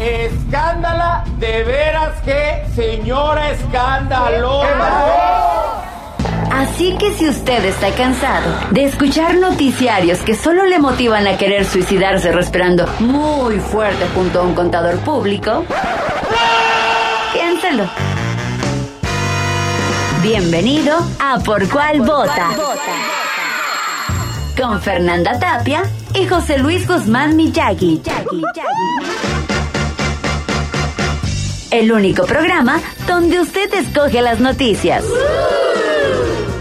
Escándala, de veras que señora escandalosa. Así que si usted está cansado de escuchar noticiarios que solo le motivan a querer suicidarse respirando muy fuerte junto a un contador público, piénselo. Bienvenido a Por Cuál Vota. Con Fernanda Tapia y José Luis Guzmán Miyagi. El único programa donde usted escoge las noticias.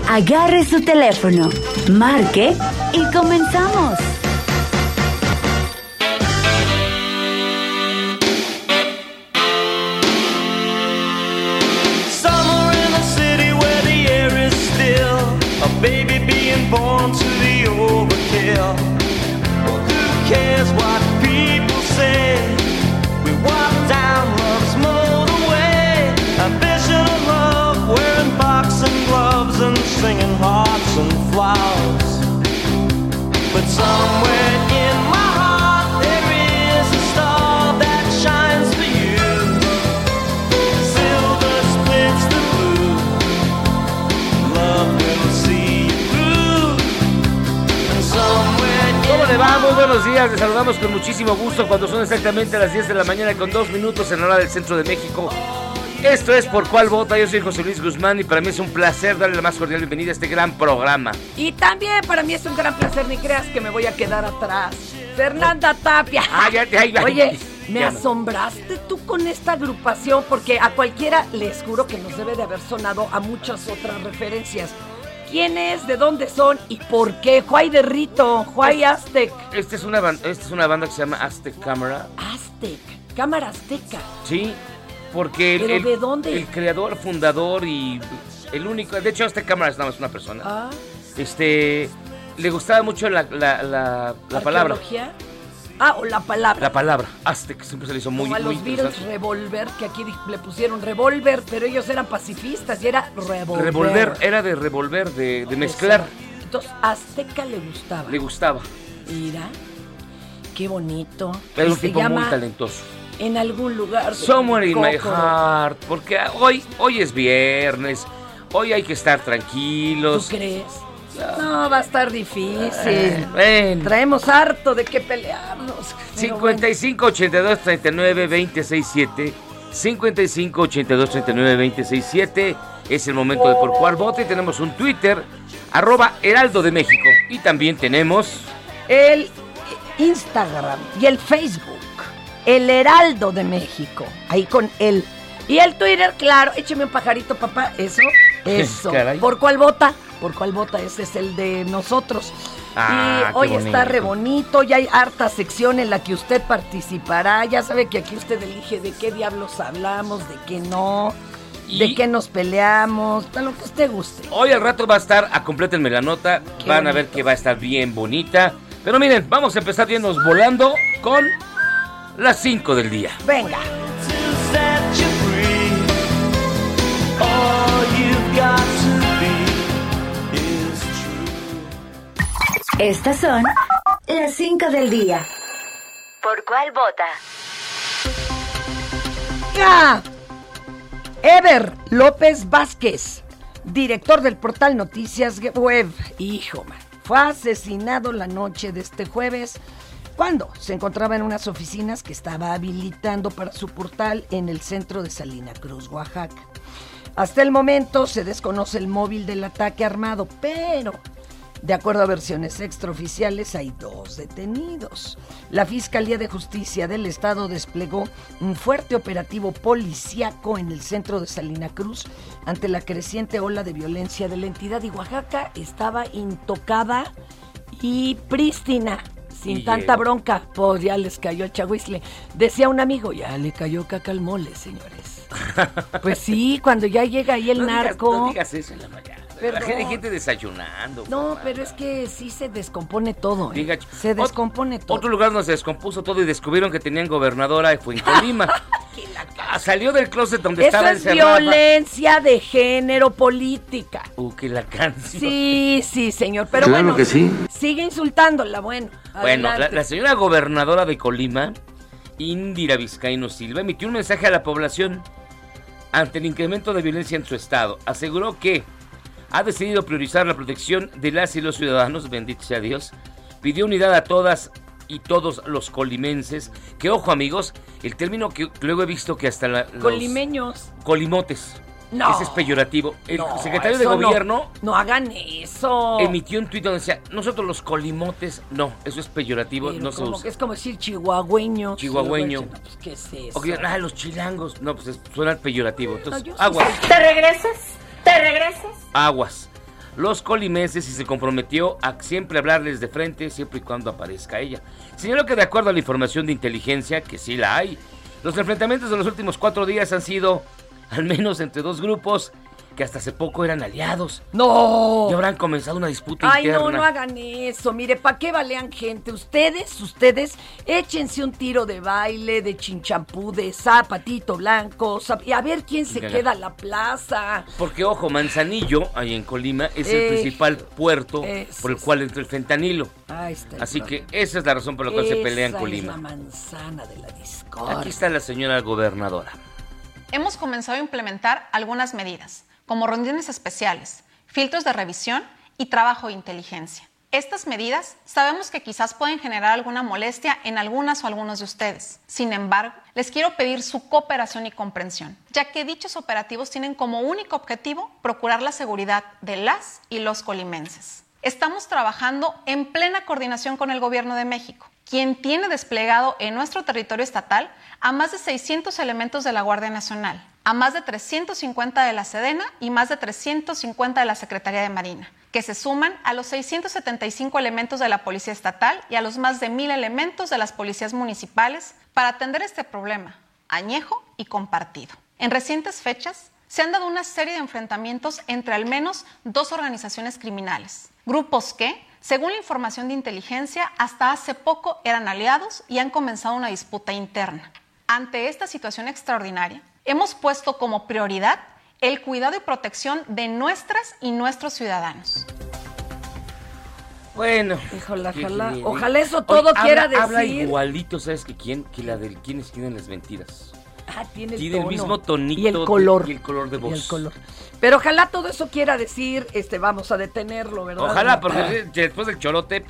Agarre su teléfono, marque y comenzamos. Les saludamos con muchísimo gusto cuando son exactamente las 10 de la mañana con dos minutos en hora del centro de México. Esto es Por Cuál Vota, yo soy José Luis Guzmán y para mí es un placer darle la más cordial bienvenida a este gran programa. Y también para mí es un gran placer, ni creas que me voy a quedar atrás. Fernanda Tapia. Ya, ya, ya. Oye, me Ya no. asombraste tú con esta agrupación porque a cualquiera les juro que nos debe de haber sonado a muchas otras referencias. ¿Quién es? ¿De dónde son? ¿Y por qué? Juay de Rito, Juay Aztec. Esta es una, esta es una banda que se llama Aztec Camera. Aztec, Cámara Azteca. Sí, porque el, ¿Pero el- de dónde? el creador, fundador y el único, de hecho Aztec Camera es nada más una persona. Ah, Este, le gustaba mucho la, la, la, la palabra. Ah, o la palabra. La palabra, Aztec, siempre se le hizo muy, Como a muy los Beatles. Revolver, que aquí le pusieron Revolver, pero ellos eran pacifistas y era Revolver. Revolver, era de revolver, de, de mezclar. Entonces, Azteca le gustaba. Le gustaba. Mira, qué bonito. Era un tipo muy talentoso. En algún lugar. Somewhere in my heart. Porque hoy, hoy es viernes. Hoy hay que estar ¿Tú tranquilos. crees? No, va a estar difícil. Eh, bueno. Traemos harto de qué pelearnos. Pero 55 82 39 26 7 55 82 39 26 7 es el momento de por cuál voto y tenemos un Twitter arroba Heraldo de México y también tenemos El Instagram y el Facebook. El Heraldo de México. Ahí con él. Y el Twitter, claro. Écheme un pajarito, papá. Eso. Eso. Caray. ¿Por cuál vota? ¿Por cuál vota? Ese es el de nosotros. Ah, y hoy bonito. está re bonito, ya hay harta sección en la que usted participará. Ya sabe que aquí usted elige de qué diablos hablamos, de qué no, de qué nos peleamos, de lo que usted guste. Hoy al rato va a estar, a complétenme la nota, Qué van a ver que va a estar bien bonita. Pero miren, vamos a empezar yéndonos volando con las 5 del día. Venga. to set you free. All you've got to be is true. Estas son las 5 del día. ¿Por cuál vota? ¡Ah! Ever López Vázquez, director del portal Noticias Web. Hijo, man. Fue asesinado la noche de este jueves cuando se encontraba en unas oficinas que estaba habilitando para su portal en el centro de Salina Cruz, Oaxaca. Hasta el momento se desconoce el móvil del ataque armado, pero de acuerdo a versiones extraoficiales, hay dos detenidos. La Fiscalía de Justicia del Estado desplegó un fuerte operativo policíaco en el centro de Salina Cruz ante la creciente ola de violencia de la entidad y Oaxaca estaba intocada y prístina. Sin Y tanta llegó. bronca, pues ya les cayó el chahuizle. Decía un amigo, ya le cayó caca al mole, señores. Pues sí, cuando ya llega ahí el no digas- narco. no digas eso en la mañana. La gente, hay gente desayunando. No, pero es que sí se descompone todo. ¿eh? Diga- se descompone todo. Otro lugar donde se descompuso todo y descubrieron que tenían gobernadora y fue en Colima. Ah, Salió del closet donde Eso estaba es encerrada. violencia de género política. Uh, que la canción. Sí, sí, señor. Pero Claro bueno, que sí. sigue insultándola, bueno. Bueno, la, la señora gobernadora de Colima, Indira Vizcaíno Silva, emitió un mensaje a la población ante el incremento de violencia en su estado. Aseguró que ha decidido priorizar la protección de las y los ciudadanos, bendito sea Dios. Pidió unidad a todas y todos los colimenses. Que ojo amigos, el término que luego he visto que hasta la, los Colimeños. colimotes. No. Ese es peyorativo. El No, secretario de no. gobierno No hagan eso. emitió un tuit donde decía, nosotros los colimotes, no, eso es peyorativo, Pero no se usa. es como decir chihuahueño. Chihuahueño. No, pues, ¿Qué es eso? O que ah, los chilangos. No, pues es- suena peyorativo. Entonces, sé. ¿Te regresas? ¿Te regresas? Aguas. Los colimenses y se comprometió a siempre hablarles de frente siempre y cuando aparezca ella. Señaló que de acuerdo a la información de inteligencia, que sí la hay, los enfrentamientos de los últimos cuatro días han sido al menos entre dos grupos que hasta hace poco eran aliados. No. Y habrán comenzado una disputa Ay, interna. no, no hagan eso. Mire, ¿para qué balean gente? Ustedes, ustedes, échense un tiro de baile, de chinchampú, de zapatito blanco, zap- y a ver quién se queda a la plaza. Porque, ojo, Manzanillo, ahí en Colima, es el Eh, principal puerto eso por el cual entra el fentanilo. Ahí está el Así que esa es la razón por la cual se pelea en Colima. Es la manzana de la discordia. Aquí está la señora gobernadora. Hemos comenzado a implementar algunas medidas, como rondines especiales, filtros de revisión y trabajo de inteligencia. Estas medidas sabemos que quizás pueden generar alguna molestia en algunas o algunos de ustedes. Sin embargo, les quiero pedir su cooperación y comprensión, ya que dichos operativos tienen como único objetivo procurar la seguridad de las y los colimenses. Estamos trabajando en plena coordinación con el Gobierno de México, quien tiene desplegado en nuestro territorio estatal a más de 600 elementos de la Guardia Nacional, a más de 350 de la Sedena y más de 350 de la Secretaría de Marina, que se suman a los 675 elementos de la Policía Estatal y a los más de 1.000 elementos de las policías municipales para atender este problema, añejo y compartido. En recientes fechas, se han dado una serie de enfrentamientos entre al menos dos organizaciones criminales, grupos que, según la información de inteligencia, hasta hace poco eran aliados y han comenzado una disputa interna. Ante esta situación extraordinaria, hemos puesto como prioridad el cuidado y protección de nuestras y nuestros ciudadanos. Bueno. Híjole, ¿qué ojalá- ojalá eso todo quiera habla, Habla decir. igualito, ¿sabes que quién? Que la del quiénes tienen las mentiras. Ah, tiene el Tiene el tono. mismo tonito y el color y el color de Y voz. el color. Pero ojalá todo eso quiera decir, este, vamos a detenerlo, ¿verdad? Ojalá, porque después del chorote,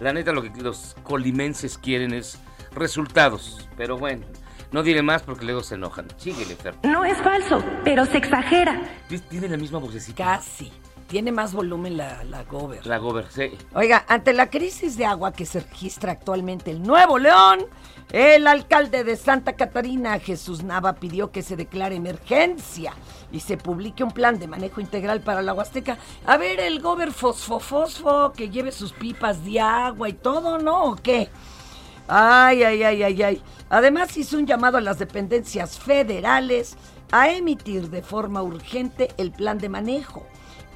la neta lo que los colimenses quieren es resultados. Pero bueno, no diré más porque luego se enojan. Síguele, Fer. No es falso, pero se exagera. Tiene la misma vocecita. Casi. Tiene más volumen la, la Gober. La Gober, sí. Oiga, ante la crisis de agua que se registra actualmente en Nuevo León, el alcalde de Santa Catarina, Jesús Nava, pidió que se declare emergencia y se publique un plan de manejo integral para la Huasteca. A ver, el gober fosfo-fosfo, que lleve sus pipas de agua y todo, ¿no? ¿O qué? Ay, ay, ay, ay, ay. Además hizo un llamado a las dependencias federales a emitir de forma urgente el plan de manejo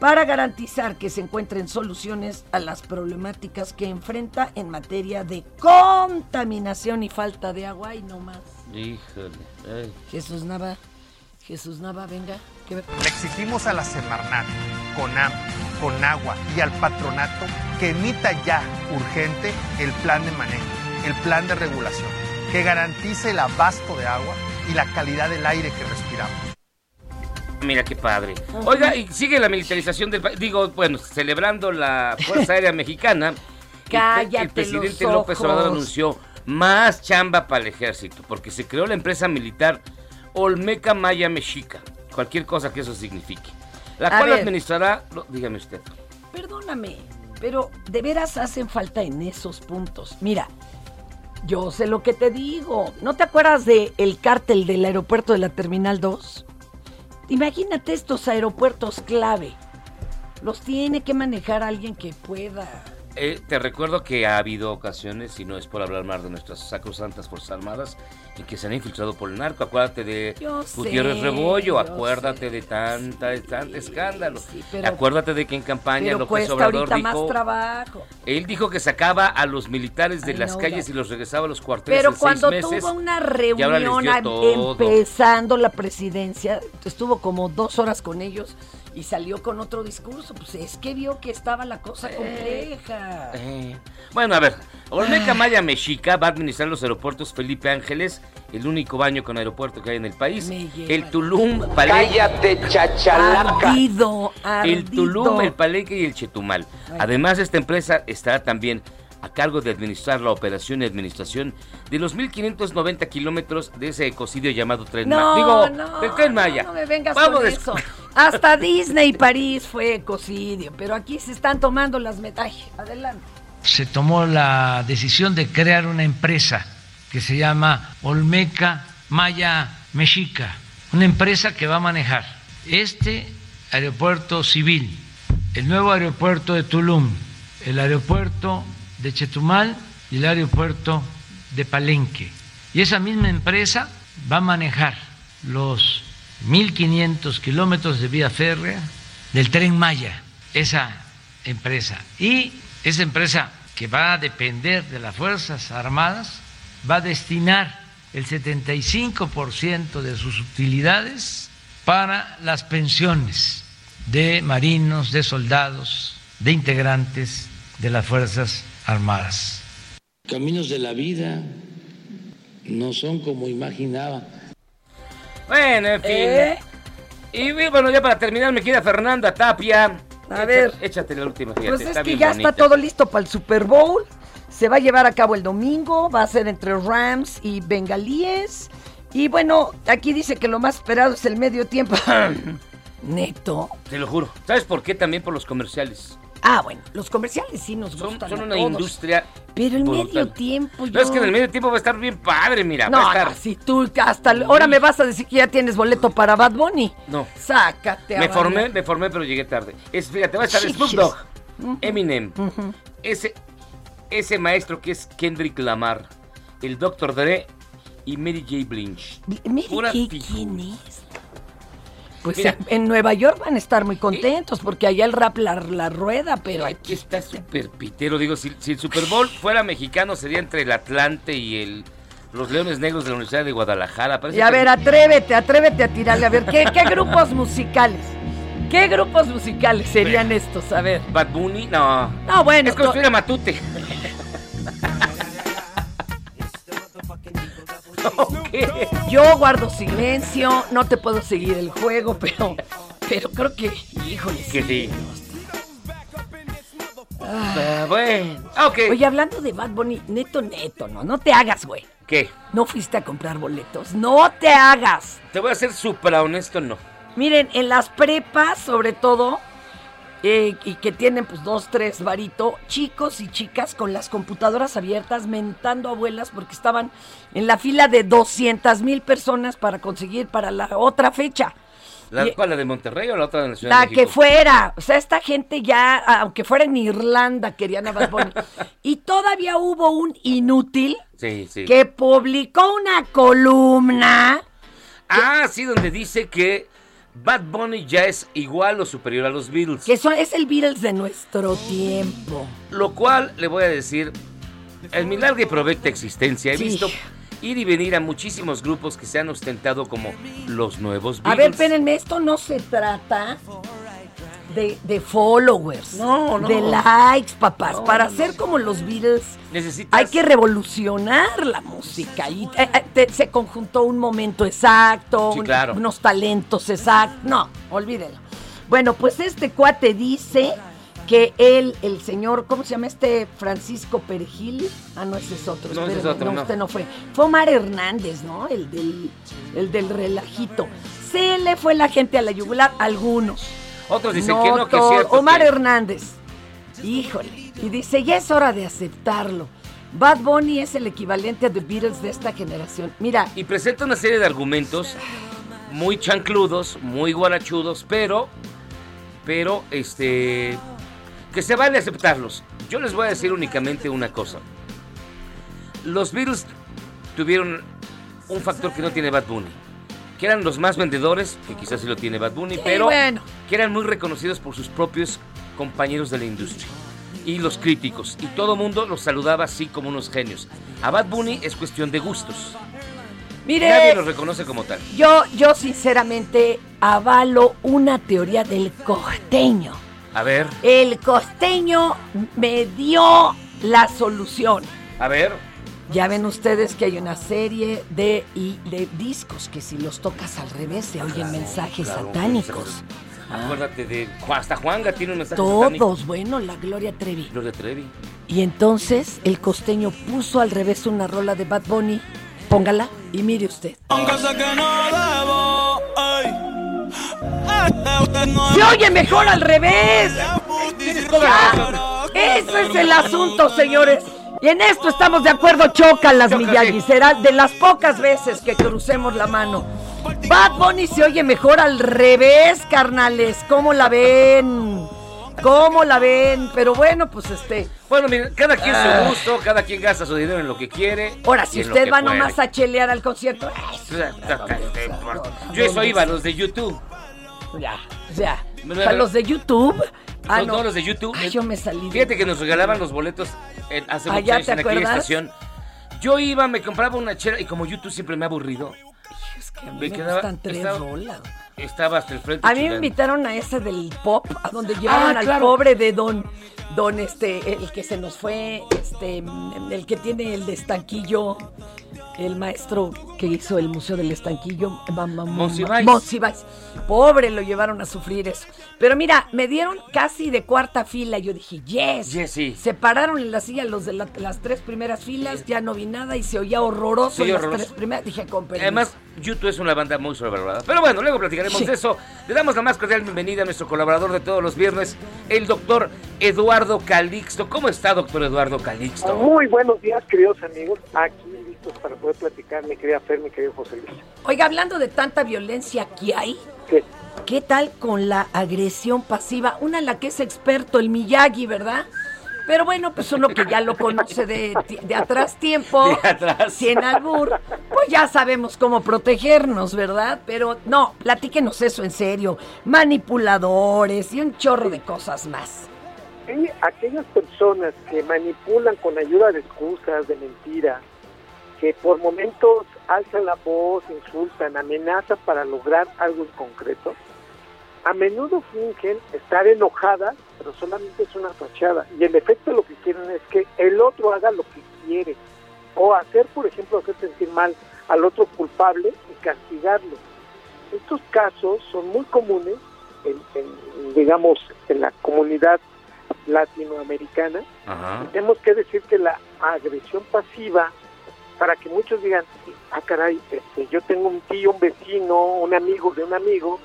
para garantizar que se encuentren soluciones a las problemáticas que enfrenta en materia de contaminación y falta de agua y no más. Híjole. ay. Jesús Nava, Jesús Nava, venga. que- Le exigimos a la Semarnat, CONAM, CONAGUA y al patronato que emita ya urgente el plan de manejo, el plan de regulación, que garantice el abasto de agua y la calidad del aire que respiramos. Mira qué padre. Oiga, y sigue la militarización del país. Digo, bueno, celebrando la Fuerza Aérea Mexicana, Cállate el presidente los López Obrador anunció más chamba para el ejército, porque se creó la empresa militar Olmeca Maya Mexica, cualquier cosa que eso signifique, la A cual ver. administrará, no, dígame usted. Perdóname, pero de veras hacen falta en esos puntos. Mira, yo sé lo que te digo. ¿No te acuerdas de el cártel del aeropuerto de la Terminal 2? Imagínate estos aeropuertos clave. Los tiene que manejar alguien que pueda. Eh, te recuerdo que ha habido ocasiones, y no es por hablar más de nuestras sacrosantas Fuerzas Armadas, en que se han infiltrado por el narco. Acuérdate de Yo Gutiérrez sé, Rebollo, acuérdate de tanta, de tanto escándalo. pero- acuérdate de que en campaña López Obrador dijo, más trabajo. él dijo que sacaba a los militares de I las know calles y los regresaba a los cuarteles Pero en seis cuando meses, tuvo una y reunión empezando la presidencia, estuvo como dos horas con ellos y salió con otro discurso. Pues es que vio que estaba la cosa compleja. Eh, Bueno, a ver, Olmeca Maya Mexica va a administrar los aeropuertos Felipe Ángeles, el único baño con aeropuerto que hay en el país, el Tulum, Palenque, Cállate, chachalaca. Ardido, el ardido. Tulum, el Palenque y el Chetumal. Además, esta empresa estará también a cargo de administrar la operación y administración de los 1.590 kilómetros de ese ecocidio llamado Tren No, Maya. Digo, no, del Tren Maya. No me vengas Vamos con eso. Hasta Disney París fue ecocidio, pero aquí se están tomando las medallas. Adelante. se tomó la decisión de crear una empresa que se llama Olmeca Maya Mexica, una empresa que va a manejar este aeropuerto civil, el nuevo aeropuerto de Tulum, el aeropuerto de Chetumal y el aeropuerto de Palenque. Y esa misma empresa va a manejar los 1.500 kilómetros de vía férrea del tren Maya, esa empresa. Y esa empresa que va a depender de las Fuerzas Armadas va a destinar el 75% de sus utilidades para las pensiones de marinos, de soldados, de integrantes de las Fuerzas Armadas. Caminos de la vida no son como imaginaba. Bueno, en fin. ¿Eh? Y bueno, ya para terminar, me queda Fernanda Tapia. A Echa- ver. Échate la última, fíjate. Pues es está que ya bonita. está todo listo para el Super Bowl. Se va a llevar a cabo el domingo. Va a ser entre Rams y Bengalíes. Y bueno, aquí dice que lo más esperado es el medio tiempo. Neto. Te lo juro. ¿Sabes por qué? También por los comerciales. Ah, bueno, los comerciales sí nos Son, gustan. son a una todos. industria. Pero el brutal. medio tiempo yo... No, es que en el medio tiempo va a estar bien padre, mira. No, va a estar. no, si tú hasta ahora me vas a decir que ya tienes boleto para Bad Bunny. No. Sácate a Me formé, me formé, pero llegué tarde. Es, fíjate, va a estar Snoop Dogg, Eminem, ese, ese maestro que es Kendrick Lamar, el Dr. Dre y Mary J. Pura ¿qué- figura. ¿quién es? Pues Mira. en, Nueva York van a estar muy contentos porque allá el rap la, la rueda, pero aquí está súper pitero. Digo, si, si el Super Bowl fuera mexicano, sería entre el Atlante y el los Leones Negros de la Universidad de Guadalajara. Parece Y a que- ver, atrévete, atrévete a tirarle. A ver, ¿qué, qué grupos musicales? ¿Qué grupos musicales serían estos? A ver. Bad Bunny, no. No, bueno. Es construir a Matute. Yo guardo silencio, no te puedo seguir el juego, pero, pero creo que, híjole, Que sí. Ah, bueno, ok. Oye, hablando de Bad Bunny, neto, neto, no, no te hagas, güey. ¿Qué? No fuiste a comprar boletos, no te hagas. Te voy a ser súper honesto, no. Miren, en las prepas, sobre todo, eh, y que tienen pues dos, tres varito, chicos y chicas con las computadoras abiertas mentando abuelas porque estaban en la fila de 200 mil personas para conseguir para la otra fecha. ¿La, Y- cuál, la de Monterrey o la otra de la Ciudad La de México? que fuera, o sea, esta gente ya, aunque fuera en Irlanda, querían a Bad Bunny. y todavía hubo un inútil Sí, sí. que publicó una columna. Ah, sí, donde dice que Bad Bunny ya es igual o superior a los Beatles. Que son, es el Beatles de nuestro tiempo. Lo cual, le voy a decir, en mi larga y provecta existencia he Sí. visto ir y venir a muchísimos grupos que se han ostentado como los nuevos A Beatles. ver, espérenme, esto no se trata de, de followers. No, no. De likes, papás. No, Para no, ser como los Beatles Necesitas... hay que revolucionar la música. Y eh, eh, te- se conjuntó un momento exacto, Sí, un- claro. unos talentos exactos. No, olvídelo. Bueno, pues este cuate dice que él, el señor, ¿cómo se llama este Francisco Perejil? Ah, no, ese es otro. No, ese es espérame, otro, no. usted no fue. Fue Omar Hernández, ¿no? El del, el del relajito. Se le fue la gente a la yugular, algunos. Otros dicen que no, que es cierto. Omar que- Hernández. Híjole. Y dice, ya es hora de aceptarlo. Bad Bunny es el equivalente a The Beatles de esta generación. Mira, Y presenta una serie de argumentos muy chancludos, muy guarachudos, pero, pero, este, que se vale aceptarlos. Yo les voy a decir únicamente una cosa. Los Beatles tuvieron un factor que no tiene Bad Bunny, que eran los más vendedores, que quizás sí lo tiene Bad Bunny, Sí, pero bueno. que eran muy reconocidos por sus propios compañeros de la industria y los críticos, y todo mundo los saludaba así como unos genios. A Bad Bunny es cuestión de gustos. mire. Nadie los reconoce como tal. Yo, yo sinceramente avalo una teoría del costeño. A ver, El costeño me dio la solución. a ver. Ya ven ustedes que hay una serie de, y de discos que si los tocas al revés se oyen mensajes claro, satánicos. Acuérdate de hasta Juanga tiene un mensaje Todos, satánico. bueno, la Gloria Trevi. Gloria Trevi. Y entonces el costeño puso al revés una rola de Bad Bunny. Póngala y mire usted. ¡Se oye mejor al revés! Ya, Ese es el asunto, señores. Y en esto estamos de acuerdo, chocan las. Miyagi. Será de las pocas veces que crucemos la mano. Bad Bunny se oye mejor al revés, carnales. ¿Cómo la ven? ¿Cómo la ven? Pero bueno, pues este. Bueno, miren, cada quien Ah. su gusto, cada quien gasta su dinero en lo que quiere. Ahora, si usted va puede. nomás a chelear al concierto, Yo eso iba, los de YouTube. ya, ya. O sea, los de YouTube. Ah, no. todos los de YouTube. Ay, yo me salí. de- Fíjate que nos regalaban los boletos en- hace Ah, muchos ¿ya años en aquella estación. Yo iba, me compraba una chela y como YouTube siempre me ha aburrido, Es que a mí me me, quedaba- tres estaba-. Estaba hasta el frente. A mí me invitaron a ese del pop, a donde llevaron Ah, al claro. pobre de Don, Don este, el que se nos fue, este, el que tiene el de estanquillo, el maestro que hizo el Museo del Estanquillo, Monsiváis. Pobre, lo llevaron a sufrir eso. Pero mira, me dieron casi de cuarta fila. Yo dije, yes. Yes, sí. Se pararon en la silla los de la- las tres primeras filas, ya no vi nada y se oía horroroso en las horroroso. tres primeras. Dije, con permiso. Además, YouTube es una banda muy sobrevalorada. Pero bueno, luego platicaremos Sí. de eso. Le damos la más cordial bienvenida a nuestro colaborador de todos los viernes, el doctor Eduardo Calixto. ¿Cómo está, doctor Eduardo Calixto? Muy buenos días, queridos amigos. Aquí listos para poder platicar, mi querida Fer, mi querido José Luis. Oiga, hablando de tanta violencia que hay, ¿Qué? ¿qué tal con la agresión pasiva? Una en la que es experto el Miyagi, ¿verdad? Pero bueno, pues uno que ya lo conoce de, de atrás tiempo, De atrás. sin albur, pues ya sabemos cómo protegernos, ¿verdad? Pero no, platíquenos eso en serio. Manipuladores y un chorro de cosas más. Sí, aquellas personas que manipulan con ayuda de excusas, de mentiras, que por momentos alzan la voz, insultan, amenazan para lograr algo en concreto, a menudo fingen estar enojadas, pero solamente es una fachada. Y en efecto lo que quieren es que el otro haga lo que quiere. O hacer, por ejemplo, hacer sentir mal al otro culpable y castigarlo. Estos casos son muy comunes en, en, digamos, en la comunidad latinoamericana. Ajá. Tenemos que decir que la agresión pasiva, para que muchos digan, ah, caray, este, yo tengo un tío, un vecino, un amigo de un amigo,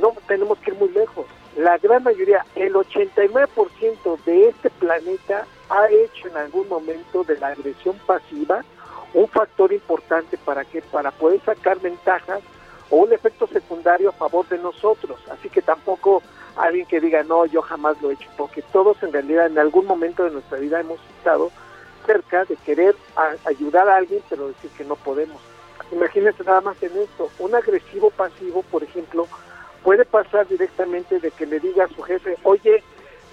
no tenemos que ir muy lejos. La gran mayoría, el 89% de este planeta ha hecho en algún momento de la agresión pasiva un factor importante para que para poder sacar ventajas o un efecto secundario a favor de nosotros. Así que tampoco alguien que diga, no, yo jamás lo he hecho, porque todos en realidad en algún momento de nuestra vida hemos estado cerca de querer a- ayudar a alguien, pero decir que no podemos. Imagínense nada más en esto, un agresivo pasivo, por ejemplo, puede pasar directamente de que le diga a su jefe, oye,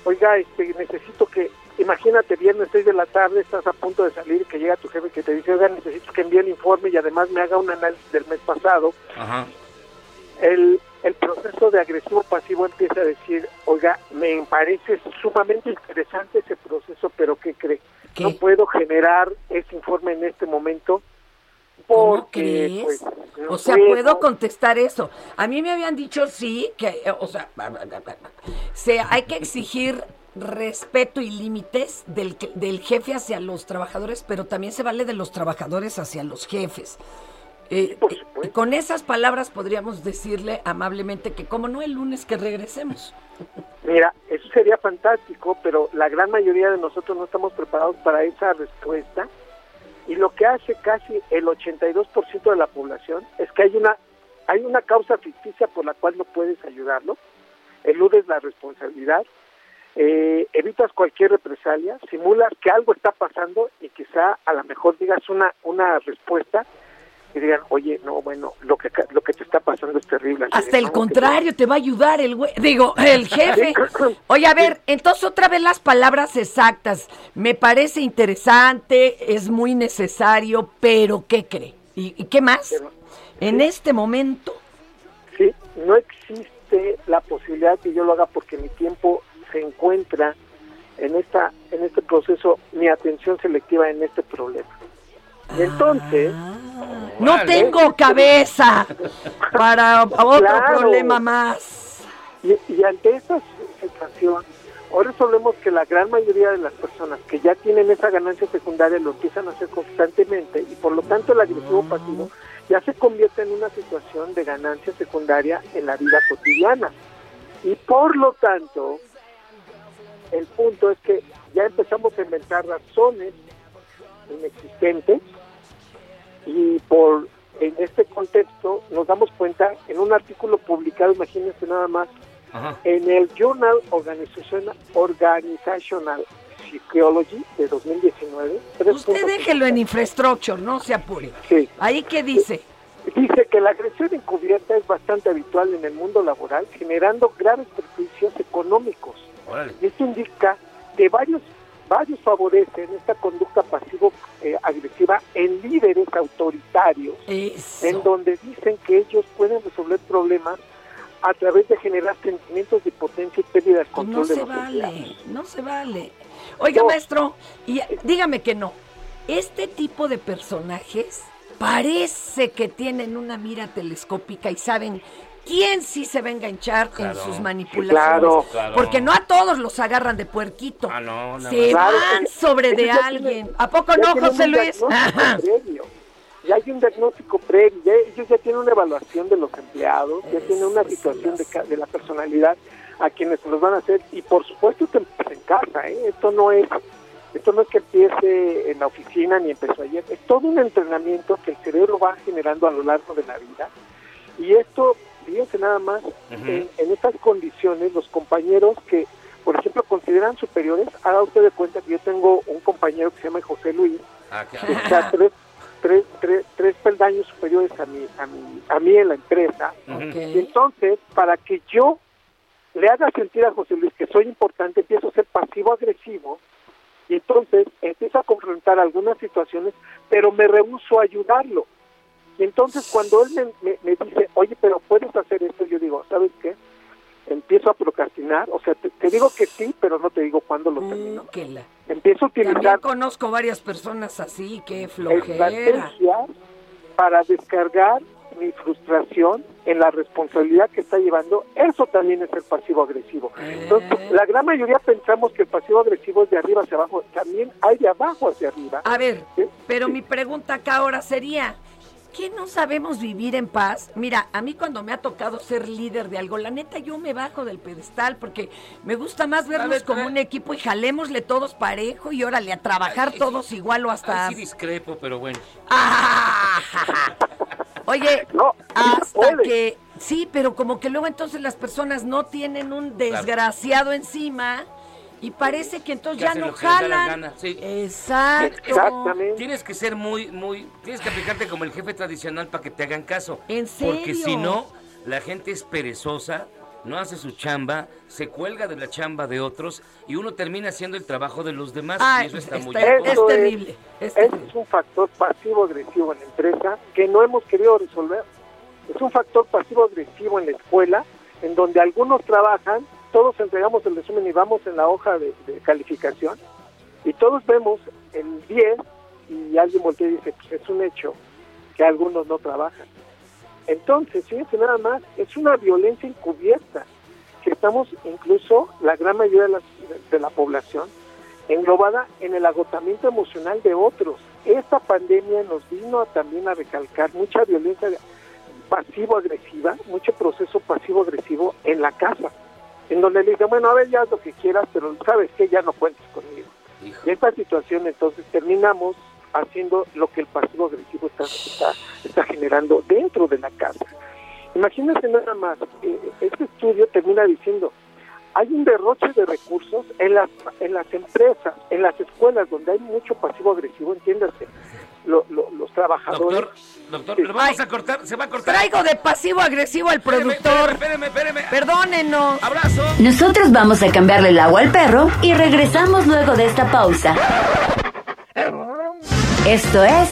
oiga, este, necesito que, imagínate, viernes 6 de la tarde, estás a punto de salir, que llega tu jefe que te dice, oiga, necesito que envíe el informe y además me haga un análisis del mes pasado, Ajá. el, el proceso de agresivo pasivo empieza a decir, oiga, me parece sumamente interesante ese proceso, pero ¿qué cree? ¿Qué? No puedo generar ese informe en este momento ¿Cómo porque, crees? pues, o sea, puedo. contestar eso. A mí me habían dicho sí, que, eh, o sea, se, hay que exigir respeto y límites del, del jefe hacia los trabajadores, pero también se vale de los trabajadores hacia los jefes. Eh, eh, con esas palabras podríamos decirle amablemente que como no el lunes que regresemos. Mira, eso sería fantástico, pero la gran mayoría de nosotros no estamos preparados para esa respuesta. Y lo que hace casi el 82% de la población es que hay una hay una causa ficticia por la cual no puedes ayudarlo, eludes la responsabilidad, eh, evitas cualquier represalia, simulas que algo está pasando y quizá a lo mejor digas una una respuesta y digan, oye, no, bueno, lo que lo que te está pasando es terrible. Hasta el "No, que- contrario, te va a ayudar el güey, digo, el jefe. Oye, a ver, entonces otra vez las palabras exactas. Me parece interesante, es muy necesario, pero ¿qué cree? ¿Y, y qué más? En este momento, Sí, no existe la posibilidad que yo lo haga porque mi tiempo se encuentra en esta en este proceso, mi atención selectiva en este problema. Y entonces, no tengo cabeza para otro Claro. problema más. y, y ante esta situación, ahora resolvemos que la gran mayoría de las personas que ya tienen esa ganancia secundaria lo empiezan a hacer constantemente y por lo tanto el agresivo pasivo ya se convierte en una situación de ganancia secundaria en la vida cotidiana. Y por lo tanto, el punto es que ya empezamos a inventar razones inexistentes y por en este contexto nos damos cuenta en un artículo publicado, imagínense nada más, en el Journal Organizational, Organizational Psychology de 2019. tres Usted déjelo en infrastructure, no se apure. Sí. Ahí qué dice. Dice que la agresión encubierta es bastante habitual en el mundo laboral, generando graves perjuicios económicos. Y esto indica que varios varios favorecen esta conducta pasivo-agresiva en líderes autoritarios, en donde dicen que ellos pueden resolver problemas a través de generar sentimientos de potencia y pérdida de control no de se los vale, empleados. no se vale. Oiga, No. maestro, y dígame que no. Este tipo de personajes parece que tienen una mira telescópica y saben quién sí se va a enganchar en Claro. sus manipulaciones. Claro. Claro. Porque no a todos los agarran de puerquito. Ah, no, no. Se Claro, van sobre de alguien. ¿A poco no, José un Luis? diagnóstico previo. Ya hay un diagnóstico previo, ya- ellos ya tienen una evaluación de los empleados, ya tienen una situación de, ca- de la personalidad a quienes se los van a hacer y por supuesto esto empieza en casa, ¿eh? esto no es esto no es que empiece en la oficina ni empezó ayer, es todo un entrenamiento que el cerebro va generando a lo largo de la vida y esto, fíjense nada más, en, en estas condiciones los compañeros que por ejemplo consideran superiores, haga usted de cuenta que yo tengo un compañero que se llama José Luis, Ah, que está tres, tres, tres, tres peldaños superiores a mí, a mí, a mí en la empresa. Y entonces, para que yo le haga sentir a José Luis que soy importante, empiezo a ser pasivo-agresivo y entonces empiezo a confrontar algunas situaciones, pero me rehuso a ayudarlo. Y entonces cuando él me, me- me dice, oye, pero puedes hacer esto, yo digo, ¿sabes qué? Empiezo a procrastinar, o sea, te, te digo que sí, pero no te digo cuándo lo termino. Que la- Empiezo a También utilizar conozco varias personas así, qué flojera. estrategias para descargar mi frustración en la responsabilidad que está llevando, eso también es el pasivo-agresivo. Entonces, la gran mayoría pensamos que el pasivo-agresivo es de arriba hacia abajo, también hay de abajo hacia arriba. A ver, pero mi pregunta acá ahora sería, ¿qué no sabemos vivir en paz? Mira, a mí cuando me ha tocado ser líder de algo, la neta yo me bajo del pedestal porque me gusta más vernos ver, como un equipo y jalémosle todos parejo y órale a trabajar todos igual o hasta... Ahí sí discrepo, pero bueno. Oye, no, hasta que... Sí, pero como que luego entonces las personas no tienen un desgraciado encima y parece que entonces Que ya no jalan. gana, sí. Exacto. Tienes que ser muy, muy, tienes que aplicarte como el jefe tradicional para que te hagan caso. ¿En Porque serio? si no, la gente es perezosa, no hace su chamba, se cuelga de la chamba de otros y uno termina haciendo el trabajo de los demás Ah, y eso está muy Eso incómodo. es- ese es un factor pasivo-agresivo en la empresa que no hemos querido resolver. Es un factor pasivo-agresivo en la escuela, en donde algunos trabajan, todos entregamos el resumen y vamos en la hoja de, calificación, y todos vemos el 10 y alguien voltea y dice, pues es un hecho que algunos no trabajan. Entonces, fíjense nada más, es una violencia encubierta porque estamos incluso, la gran mayoría de la, de la población, englobada en el agotamiento emocional de otros. Esta pandemia nos vino también a recalcar mucha violencia pasivo-agresiva, mucho proceso pasivo-agresivo en la casa, en donde le dicen, bueno, a ver, ya haz lo que quieras, pero sabes que ya no cuentes conmigo. Y esta situación entonces terminamos haciendo lo que el pasivo-agresivo está, está, está generando dentro de la casa. Imagínense nada más, eh, este estudio termina diciendo, hay un derroche de recursos en las, en las empresas, en las escuelas donde hay mucho pasivo agresivo, entiéndase, lo- lo- los trabajadores. Doctor, lo vamos a cortar, se va a cortar. Traigo de pasivo agresivo al productor. Espéreme, espéreme, Perdónenos. Abrazo. Nosotros vamos a cambiarle el agua al perro y regresamos luego de esta pausa. Esto es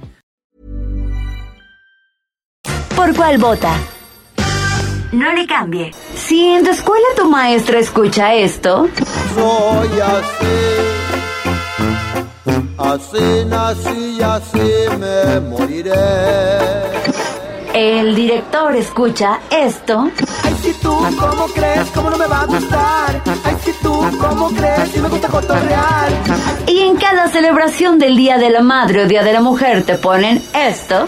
¿Por cuál vota? No le cambie. Si en tu escuela tu maestra escucha esto, Soy así, así nací y así me moriré. el director escucha esto, Ay, si tú, ¿cómo crees? ¿Cómo no me va a gustar? Ay, si tú, ¿cómo crees? Si me gusta cotorrear. y en cada celebración del Día de la Madre o Día de la Mujer te ponen esto,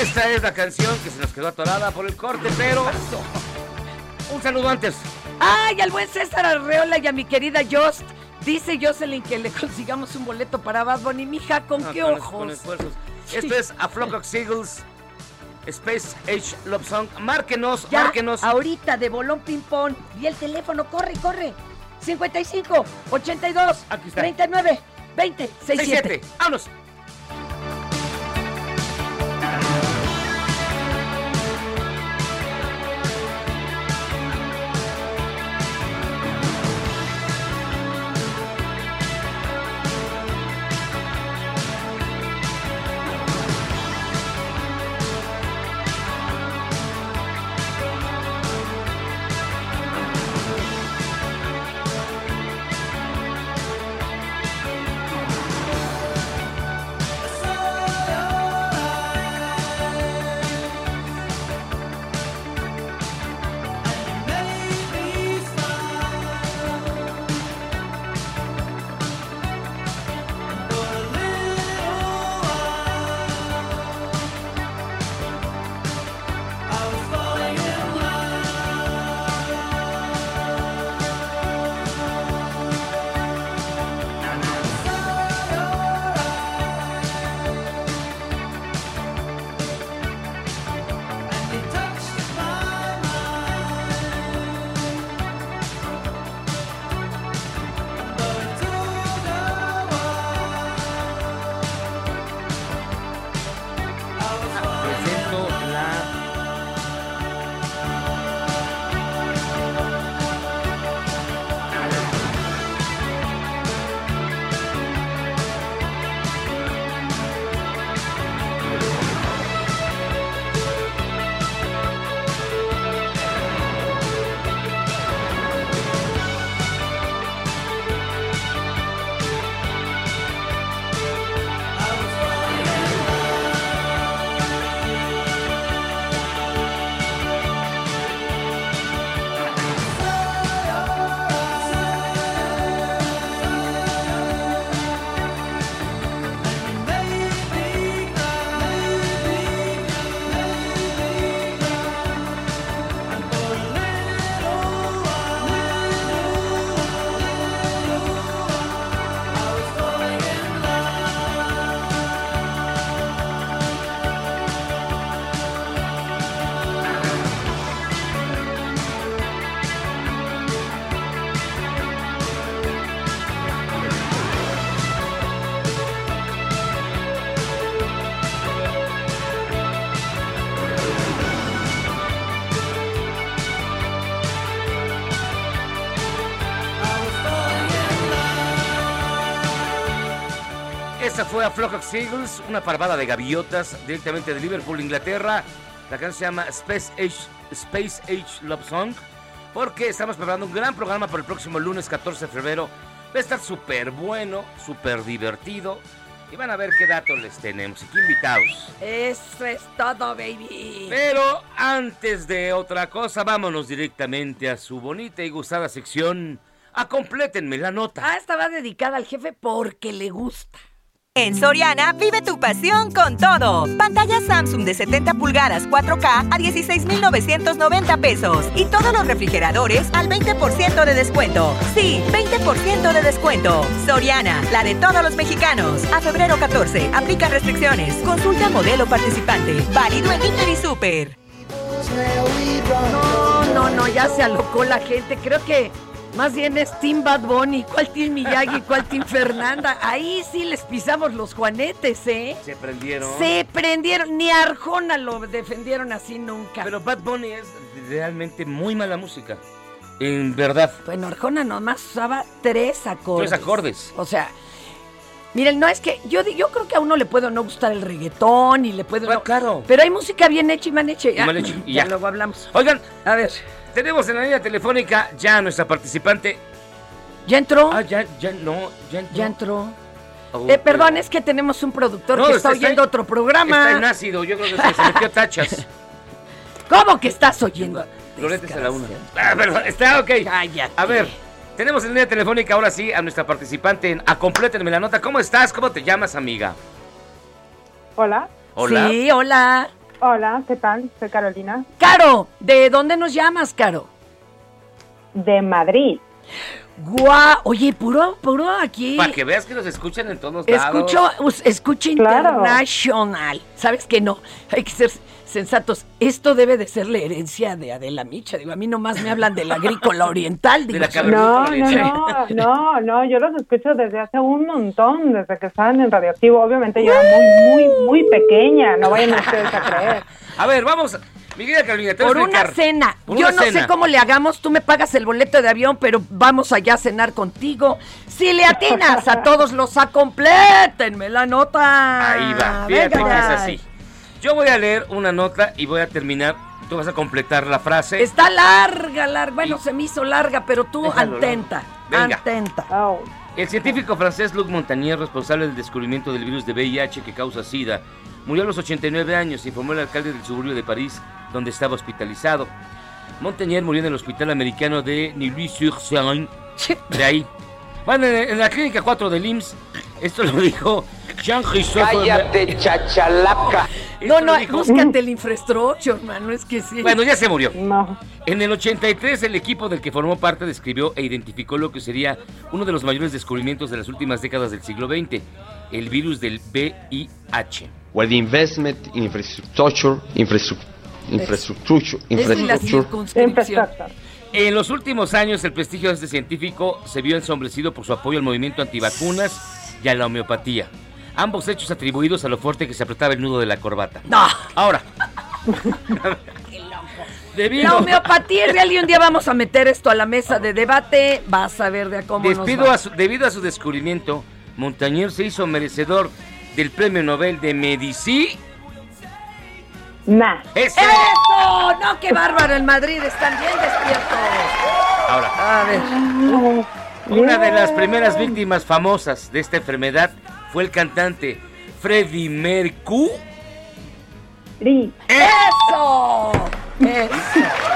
Esta es la canción que se nos quedó atorada por el corte, pero. Un saludo antes. Ay, al buen César Arreola y a mi querida Jost. Dice Jocelyn que le consigamos un boleto para Bad Bunny. Mija, ¿con Ah, qué con- ojos? con. Esto es A Flock of Seagulls, Space Age Love Song. Márquenos, Ya, márquenos. ahorita de bolón ping-pong. Y el teléfono, corre, corre. 55 82 39 20 67. 67. Vámonos. Esta fue a Flock of Seagulls, una parvada de gaviotas directamente de Liverpool, Inglaterra. La canción se llama Space Age, Space Age Love Song. Porque estamos preparando un gran programa para el próximo lunes 14 de febrero. Va a estar súper bueno, súper divertido. Y van a ver qué datos les tenemos y qué invitados. Eso es todo, baby. Pero antes de otra cosa, vámonos directamente a su bonita y gustada sección. A complétenme la nota. Ah, esta va dedicada al jefe porque le gusta. En Soriana, vive tu pasión con todo. Pantalla Samsung de 70 pulgadas 4K a 16,990 pesos. Y todos los refrigeradores al 20% de descuento. Sí, 20% de descuento. Soriana, la de todos los mexicanos. A febrero 14, aplica restricciones. Consulta modelo participante. Válido en Inter y Super. No, no, no, ya se alocó la gente. Creo que más bien es Team Bad Bunny. ¿Cuál Team Miyagi? ¿Cuál Team Fernanda? Ahí sí les pisamos los juanetes, ¿eh? Se prendieron. Se prendieron. Ni a Arjona lo defendieron así nunca. Pero Bad Bunny es realmente muy mala música. En verdad. Bueno, Arjona nomás usaba tres acordes. Tres acordes. O sea, miren, no es que yo, yo creo que a uno le puede no gustar el reggaetón y le puede no- claro. Pero hay música bien hecha y mal hecha. Y mal hecha, y ya ya. luego hablamos. Oigan, a ver. Tenemos en la línea telefónica ya a nuestra participante. ¿Ya entró? Ah, ya, ya, no, ya entró. Ya entró. Oh, Eh, perdón, es que tenemos un productor No, que está- está oyendo está- otro programa. Está en ácido, yo creo que se, se metió tachas. ¿Cómo que estás oyendo? Florete es a la una. Ah, perdón, está ok. A ver, tenemos en línea telefónica ahora sí a nuestra participante en A Complétenme la Nota. ¿Cómo estás? ¿Cómo te llamas, amiga? Hola. Hola. Sí, hola. Hola, ¿qué tal? Soy Carolina. Caro, ¿de dónde nos llamas, Caro? De Madrid. Guau, oye, puro, puro aquí. Para que veas que nos escuchan en todos lados. Escucho, escucho Claro. internacional. ¿Sabes que no? Hay que ser sensatos. Esto debe de ser la herencia de Adela Micha. Digo, a mí nomás me hablan del agrícola oriental. Digo, No, no, no, no, no, yo los escucho desde hace un montón, desde que estaban en radioactivo. Obviamente yo era muy, muy, muy pequeña, no vayan ustedes a creer. A ver, vamos. Mi querida Carolina, te voy Por a una cena. Por Yo una no cena. sé cómo le hagamos. Tú me pagas el boleto de avión, pero vamos allá a cenar contigo. Si le atinas a todos los a complétenme la nota. Ahí va, fíjate Venga que es así. Yo voy a leer una nota y voy a terminar. Tú vas a completar la frase. Está larga, larga. Bueno, se me hizo larga, pero tú Déjalo, antenta. Venga. Antenta. El científico francés Luc Montagnier, responsable del descubrimiento del virus de VIH que causa SIDA, murió a los 89 años, informó el alcalde del suburbio de París, donde estaba hospitalizado. Montagnier murió en el hospital americano de Neuilly-sur-Seine, de ahí. Bueno, en, la clínica 4 del IMSS, esto lo dijo. Cállate, chachalaca. No, no, búscate el infraestructure, hermano. Es que sí. Bueno, ya se murió. No. En el 83, el equipo del que formó parte describió e identificó lo que sería uno de los mayores descubrimientos de las últimas décadas del siglo XX, el virus del VIH. where the investment in infrastructure, infrastructure, infrastructure, Es la infrastructure. En los últimos años, el prestigio de este científico se vio ensombrecido por su apoyo al movimiento antivacunas y a la homeopatía. Ambos hechos atribuidos a lo fuerte que se apretaba el nudo de la corbata. No. Ahora. Debido- La homeopatía es real y un día vamos a meter esto a la mesa de debate. Vas a ver de cómo nos Despido va. a su- debido a su descubrimiento, Montagnier se hizo merecedor del Premio Nobel de Medicina. Nah. ¡Ese! ¡Eso! ¡No, qué bárbaro! En Madrid están bien despiertos. Ahora, A ver. una de las primeras víctimas famosas de esta enfermedad fue el cantante Freddie Mercury. ¡Eso! Eso.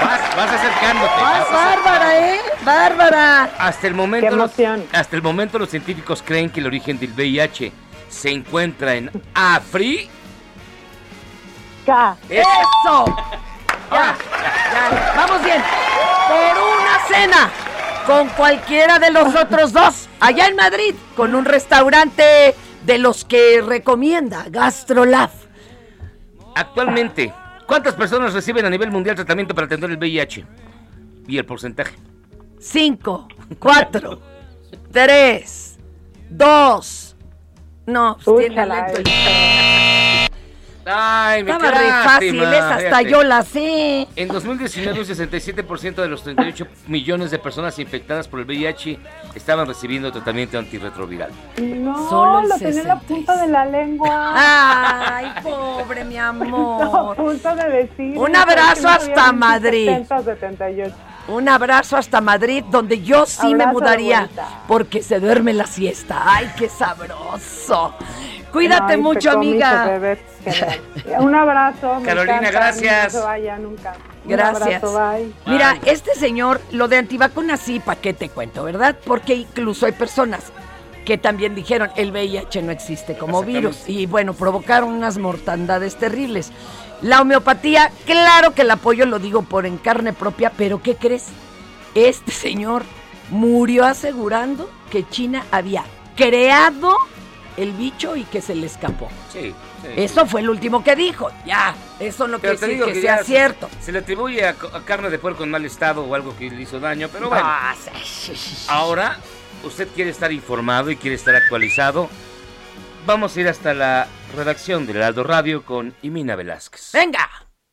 Vas, vas acercándote. ¡Ah, vas bárbara, eh! ¡Bárbara! Hasta el momento, Qué los, emoción. hasta el momento los científicos creen que el origen del VIH se encuentra en África. ¡Eso! Ya, ya, vamos bien. Por una cena con cualquiera de los otros dos, allá en Madrid, con un restaurante de los que recomienda Gastrolab. Actualmente, ¿cuántas personas reciben a nivel mundial tratamiento para atender el VIH? Y el porcentaje. Cinco, cuatro, tres, dos. No, pues tiene lento el- Ay, me Estaba qué re fácil, lástima, esa hasta fíjate. yo la sé. En 2019, un 67% de los 38 millones de personas infectadas por el VIH estaban recibiendo tratamiento antirretroviral. No, Solo lo tenía en la punta de la lengua. Ay, pobre mi No, a amor. punto de decir. Un abrazo no hasta Madrid. 70, 78. Un abrazo hasta Madrid, donde yo sí me Abrazo mudaría, porque se duerme la siesta. Ay, qué sabroso. Cuídate Ay, mucho, te comí, amiga. bebé. Un abrazo. Carolina, encanta, gracias. No se vaya nunca. Un Gracias. abrazo, bye. Mira, este señor, lo de antivacunas sí, ¿para qué te cuento, verdad? Porque incluso hay personas que también dijeron el VIH no existe como virus y bueno, provocaron unas mortandades terribles. La homeopatía, claro que el apoyo lo digo por en carne propia, pero ¿qué crees? Este señor murió asegurando que China había creado el bicho y que se le escapó. Sí. sí. Eso fue el último que dijo. Ya, eso no Pero quiere decir que, que sea cierto. Se le atribuye a, a carne de puerco en mal estado o algo que le hizo daño, pero bueno. Ah, Ahora, usted quiere estar informado y quiere estar actualizado. Vamos a ir hasta la redacción del Heraldo Radio con Imina Velázquez. ¡Venga!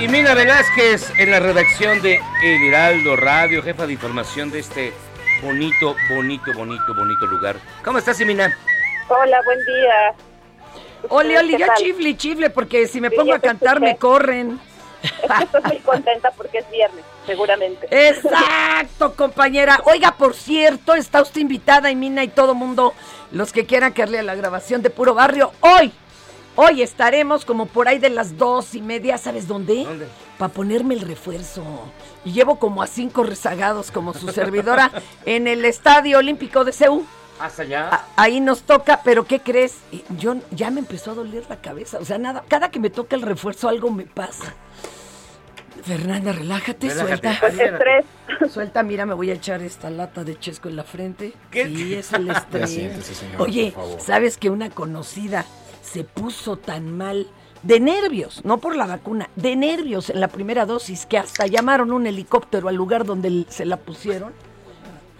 Imina Velázquez en la redacción de El Heraldo Radio, jefa de información de este bonito, bonito, bonito, bonito lugar. ¿Cómo estás, Imina? Hola, buen día. Oli, Oli, ¿Qué yo tal? chifle, chifle, porque si me Sí, pongo ya a cantar me corren. Es que estoy muy contenta porque es viernes, seguramente. Exacto, compañera. Oiga, por cierto, está usted invitada, y Mina y todo mundo, los que quieran que a la grabación de Puro Barrio, hoy, hoy estaremos como por ahí de las dos y media, ¿sabes dónde? ¿Dónde? Para ponerme el refuerzo. Y llevo como a cinco rezagados como su servidora en el Estadio Olímpico de Seúl. Hasta allá. A- Ahí nos toca, pero ¿qué crees? Yo ya me empezó a doler la cabeza. O sea, nada, cada que me toca el refuerzo algo me pasa. Fernanda, relájate, Relájate, suelta. Pues. Suelta, mira, me voy a echar esta lata de chesco en la frente. Sí, es el estrés. Oye. ¿sabes que una conocida se puso tan mal de nervios, no por la vacuna, de nervios en la primera dosis que hasta llamaron un helicóptero al lugar donde se la pusieron?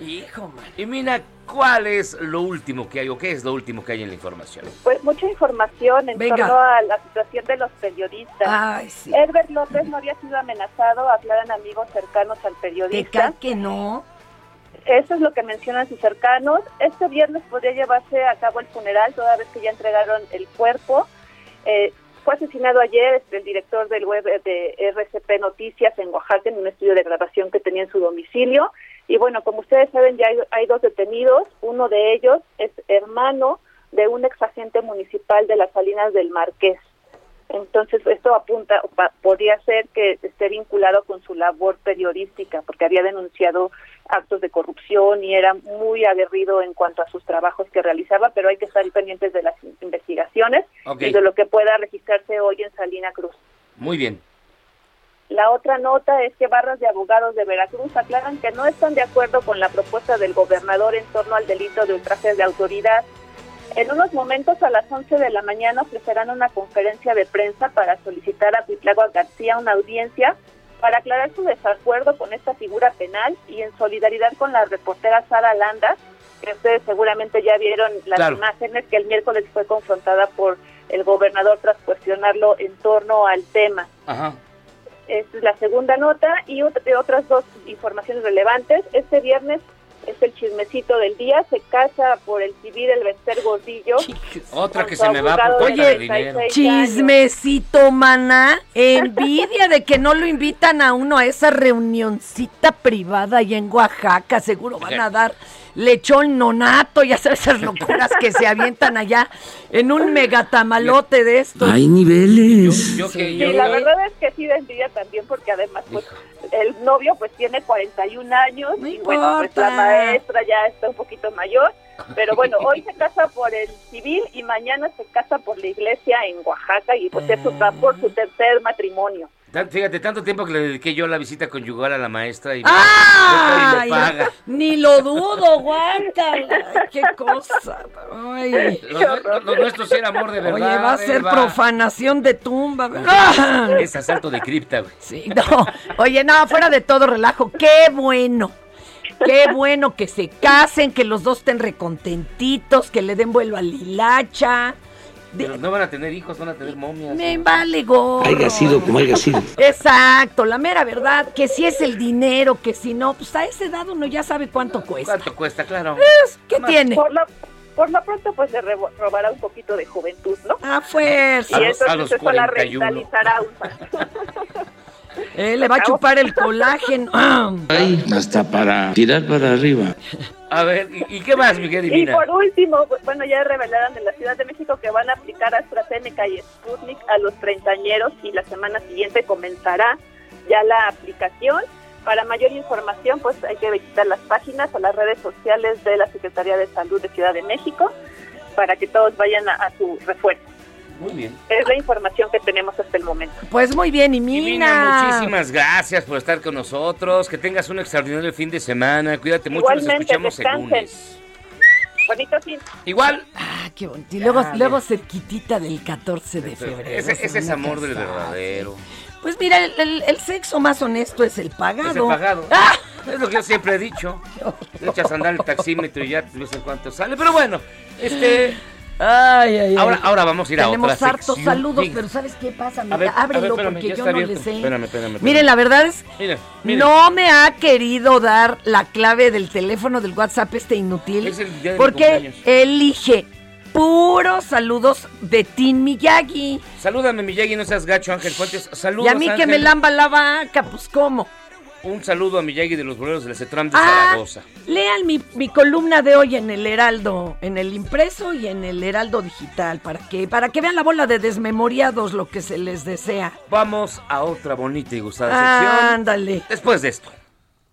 Hijo, man. Imina, ¿cuál es lo último que hay o qué es lo último que hay en la información? Pues mucha información en Venga. torno a la situación de los periodistas. Ay, sí. Herbert López no había sido amenazado, aclaran amigos cercanos al ¿Te periodista. que no? Eso es lo que mencionan sus cercanos. Este viernes podría llevarse a cabo el funeral, toda vez que ya entregaron el cuerpo. Eh, fue asesinado ayer este, el director del web de RCP Noticias en Oaxaca en un estudio de grabación que tenía en su domicilio. Y bueno, como ustedes saben, ya hay, hay dos detenidos. Uno de ellos es hermano de un ex agente municipal de las Salinas del Marqués. Entonces, esto apunta, podría ser que esté vinculado con su labor periodística, porque había denunciado actos de corrupción y era muy aguerrido en cuanto a sus trabajos que realizaba, pero hay que estar pendientes de las in- investigaciones y de lo que pueda registrarse hoy en Salina Cruz. Muy bien. La otra nota es que barras de abogados de Veracruz aclaran que no están de acuerdo con la propuesta del gobernador en torno al delito de ultraje de autoridad. En unos momentos a las 11 de la mañana ofrecerán una conferencia de prensa para solicitar a Cuitlagua García una audiencia para aclarar su desacuerdo con esta figura penal y en solidaridad con la reportera Sara Landa, que ustedes seguramente ya vieron las Claro. imágenes que el miércoles fue confrontada por el gobernador tras cuestionarlo en torno al tema. Ajá. Esta es la segunda nota y otras dos informaciones relevantes. Este viernes es el chismecito del día. Se casa por el civil el Bester Gordillo. Otra que se me va por de falta de 36 dinero. años. Chismecito, mana. Envidia de que no lo invitan a uno a esa reunioncita privada allá en Oaxaca. Seguro van a dar lechón nonato, ya sabes esas locuras que se avientan allá en un megatamalote de estos. Hay niveles. Yo que Sí, yo la verdad es que sí da envidia también porque además pues el novio pues tiene 41 años y bueno pues la maestra ya está un poquito mayor, pero bueno, hoy se casa por el civil y mañana se casa por la iglesia en Oaxaca y pues es su, por su tercer matrimonio. Fíjate, tanto tiempo que le dediqué yo a la visita conyugal a la maestra y, y me paga. Ni lo dudo, guácala. ¡Qué cosa! Ay. Lo, nuestro sí era amor de verdad. Oye, va a ser profanación de tumba, ¿verdad? Es asalto de cripta, güey. Sí, no. Oye, no, fuera de todo relajo, qué bueno. Qué bueno que se casen, que los dos estén recontentitos, que le den vuelo a Lilacha. Pero no van a tener hijos, van a tener momias. Me vale gorro. Haya sido como haya sido. Exacto, la mera verdad, que si es el dinero, que si no, pues a esa edad uno ya sabe cuánto cuesta. ¿Cuánto cuesta? Claro. Pues, ¿Qué tiene? Por lo, por lo pronto pues se robará un poquito de juventud, ¿no? A fuerza. Y A los- entonces a los después la 41. revitalizará un Eh, le va a chupar el colágeno. Hay hasta para tirar para arriba. A ver, ¿y, y qué más, Miguel Y por último, bueno, ya revelaron en la Ciudad de México que van a aplicar AstraZeneca y Sputnik a los treintañeros y la semana siguiente comenzará ya la aplicación. Para mayor información, pues hay que visitar las páginas o las redes sociales de la Secretaría de Salud de Ciudad de México para que todos vayan a, a su refuerzo. Muy bien. Es la información que tenemos hasta el momento. Pues muy bien, y Divina, Mina. muchísimas gracias por estar con nosotros. Que tengas un extraordinario fin de semana. Cuídate mucho, nos Igualmente, escuchamos el descansen. lunes. Bonito fin. Igual. Ah, qué bonito. Y luego, Dale. luego cerquitita del 14 de febrero. Ese, ese es amor del verdadero. Pues mira, el, el- el sexo más honesto es el pagado. Es el pagado. ¡Ah! Es lo que yo siempre he dicho. Le echas a andar el taxímetro y ya ves en cuánto sale. Pero bueno, este. Ay, ay, ay. Ahora, ahora vamos a ir a Tenemos otra hartos sección. saludos, pero ¿sabes qué pasa? Mira, ver, ábrelo espérame, porque yo no le sé. Espérame, espérame. Miren, la verdad es, mira. no me ha querido dar la clave del teléfono del WhatsApp este inútil. Es el día de mi porque elige puros saludos de Tin Miyagi. Salúdame, Miyagi, no seas gacho, Ángel Fuentes. Saludos, y a mí que me lamba la vaca, pues ¿cómo? Un saludo a Miyagi de los boleros de la CETRAM de Ah, Zaragoza. Lean mi, mi columna de hoy en el Heraldo, en el impreso y en el Heraldo digital, para que, para que vean la bola de desmemoriados lo que se les desea. Vamos a otra bonita y gustada sección. Ándale. Después de esto.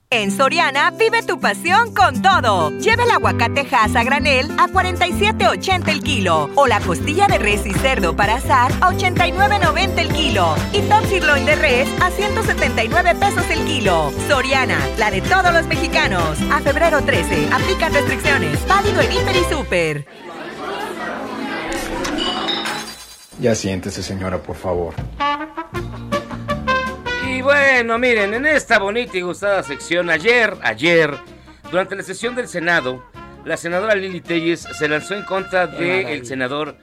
En Soriana, vive tu pasión con todo. Lleva el aguacate Hass a granel a 47.80 el kilo. O la costilla de res y cerdo para asar a 89.90 el kilo. Y top sirloin de res a 179 pesos el kilo. Soriana, la de todos los mexicanos. A febrero 13, aplican restricciones. Válido en Hiper y Super. Ya siéntese, señora, por favor. Y bueno, miren, en esta bonita y gustada sección, ayer, ayer, durante la sesión del Senado, la senadora Lili Telles se lanzó en contra del senador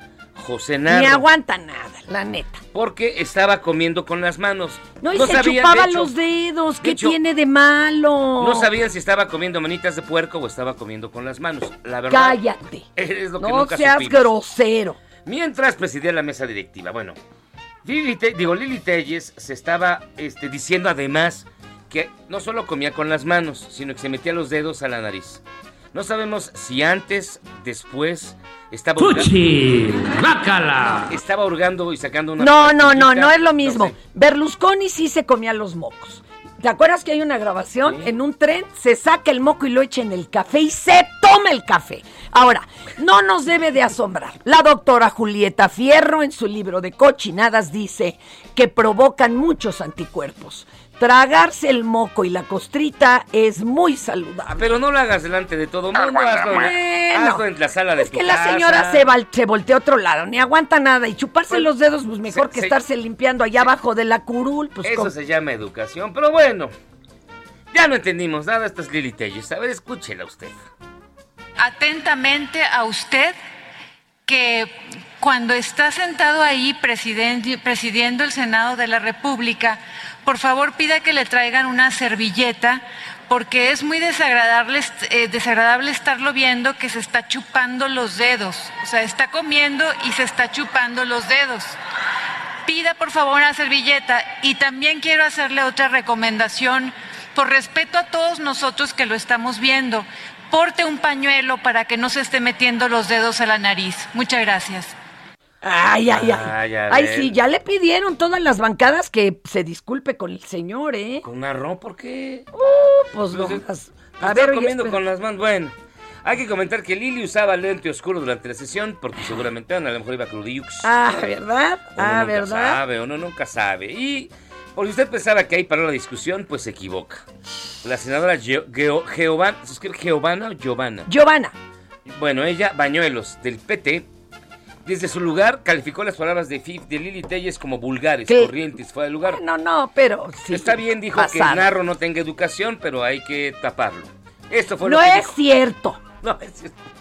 José Narro. Ni aguanta nada, la neta. Porque estaba comiendo con las manos. No, y se sabían, chupaba de hecho, los dedos. ¿Qué de hecho, tiene de malo? No sabían si estaba comiendo manitas de puerco o estaba comiendo con las manos. La verdad. Cállate. Es lo que No nunca seas supimos. grosero. Mientras presidía la mesa directiva. Bueno, Lili, Te- digo, Lili Telles se estaba este, diciendo además que no solo comía con las manos, sino que se metía los dedos a la nariz. No sabemos si antes, después, estaba ¡Fuchi! ¡Bácala! Estaba hurgando y sacando una. No, no, no, no es lo mismo. Berlusconi sí se comía los mocos. ¿Te acuerdas que hay una grabación? En un tren se saca el moco y lo echa en el café y se toma el café. Ahora, no nos debe de asombrar. La doctora Julieta Fierro en su libro de cochinadas dice que provocan muchos anticuerpos. Tragarse el moco y la costrita es muy saludable. Pero no lo hagas delante de todo mundo, hazlo, en- Bueno, hazlo en la sala de Es tu que la casa. señora se, voltea a otro lado, ni aguanta nada. Y chuparse los dedos, pues mejor se- que se- estarse limpiando allá abajo de la curul. Pues Eso ¿cómo? se llama educación, pero bueno. Ya no entendimos nada, esta es Lili Telles. A ver, escúchela usted. atentamente a usted que cuando está sentado ahí presidiendo el Senado de la República, por favor pida que le traigan una servilleta porque es muy eh, desagradable estarlo viendo que se está chupando los dedos. O sea, está comiendo y se está chupando los dedos. Pida por favor una servilleta y también quiero hacerle otra recomendación por respeto a todos nosotros que lo estamos viendo. Porte un pañuelo para que no se esté metiendo los dedos a la nariz. Muchas gracias. Ay, ay, ay. Ay, a sí, ya le pidieron todas las bancadas que se disculpe con el señor, ¿eh? ¿Con arroz? ¿Por qué? pues no. Pues, las- A A ver, comiendo con las manos. Bueno, hay que comentar que Lili usaba lente oscuro durante la sesión porque seguramente a lo mejor iba crudiux. Ah, ¿verdad? Uno Ah, nunca ¿verdad? sabe, uno nunca sabe. Y por si usted pensaba que ahí paró la discusión, pues se equivoca. La senadora Geo- Giovanna, ¿se escribe Giovanna o Giovanna? Giovanna. Bueno, ella, Bañuelos, del PT, desde su lugar calificó las palabras de, Fi- de Lili Telles como vulgares, ¿Qué? corrientes, fuera de lugar. No, no, pero sí. Está bien, dijo que narro no tenga educación, pero hay que taparlo. Esto fue No lo que es dijo. cierto.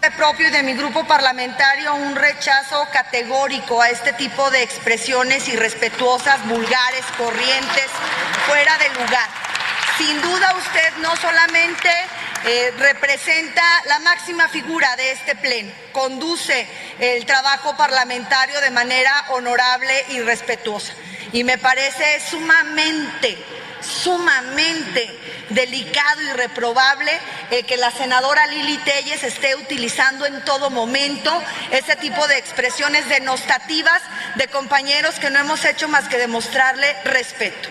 Es propio y de mi grupo parlamentario un rechazo categórico a este tipo de expresiones irrespetuosas, vulgares, corrientes, fuera de lugar. Sin duda usted no solamente eh, representa la máxima figura de este pleno, conduce el trabajo parlamentario de manera honorable y respetuosa. Y me parece sumamente, sumamente delicado y reprobable eh, que la senadora Lili Telles esté utilizando en todo momento ese tipo de expresiones denostativas de compañeros que no hemos hecho más que demostrarle respeto.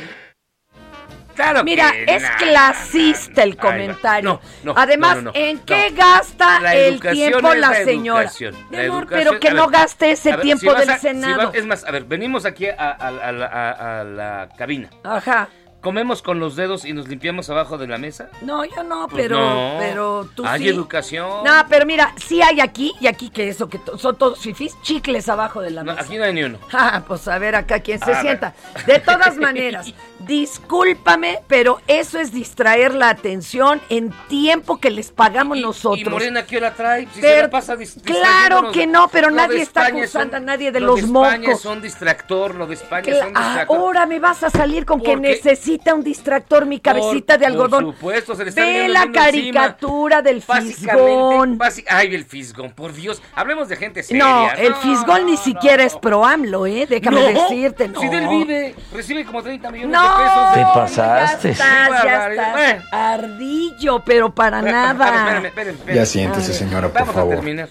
Claro Mira, que es clasista el comentario. No, no, Además, no, no, no, ¿en no. qué gasta La el tiempo la, la señora? educación, Mi la amor, educación- pero que no ver, gaste ese ver, tiempo si del a- si Senado. va- es más, a ver, venimos aquí a, a- a la- a- a la cabina. Ajá. ¿Comemos con los dedos y nos limpiamos abajo de la mesa? No, yo no, Pues pero, no. pero tú Hay sí. educación. No, pero mira, sí hay aquí, y aquí que eso, que to- son todos fifís, chicles abajo de la No, mesa. aquí no hay ni uno. Ah, pues a ver acá quién se A ver. sienta. De todas maneras, discúlpame, pero eso es distraer la atención en tiempo que les pagamos nosotros. ¿Y Morena qué hora trae? Si se la pasa claro que no, pero Lo nadie está acusando a nadie de lo los de España mocos. son distractor, lo de España son distractor. Ahora me vas a salir con que Porque- necesita un distractor mi cabecita de algodón. Por supuesto, se le está Ve la mundo encima. caricatura del fisgón. Ay, el fisgón, por Dios. Hablemos de gente seria. No, el fisgón ni siquiera es pro AMLO, ¿eh? Déjame No, decirte, no. Si del vive, recibe como 30 millones No, de pesos. de- Te pasaste. Ya estás, ya estás. Ardillo, pero para A ver, nada. espérame, espérame, espérame. Ya siéntese, señora, por Vamos favor. a terminar.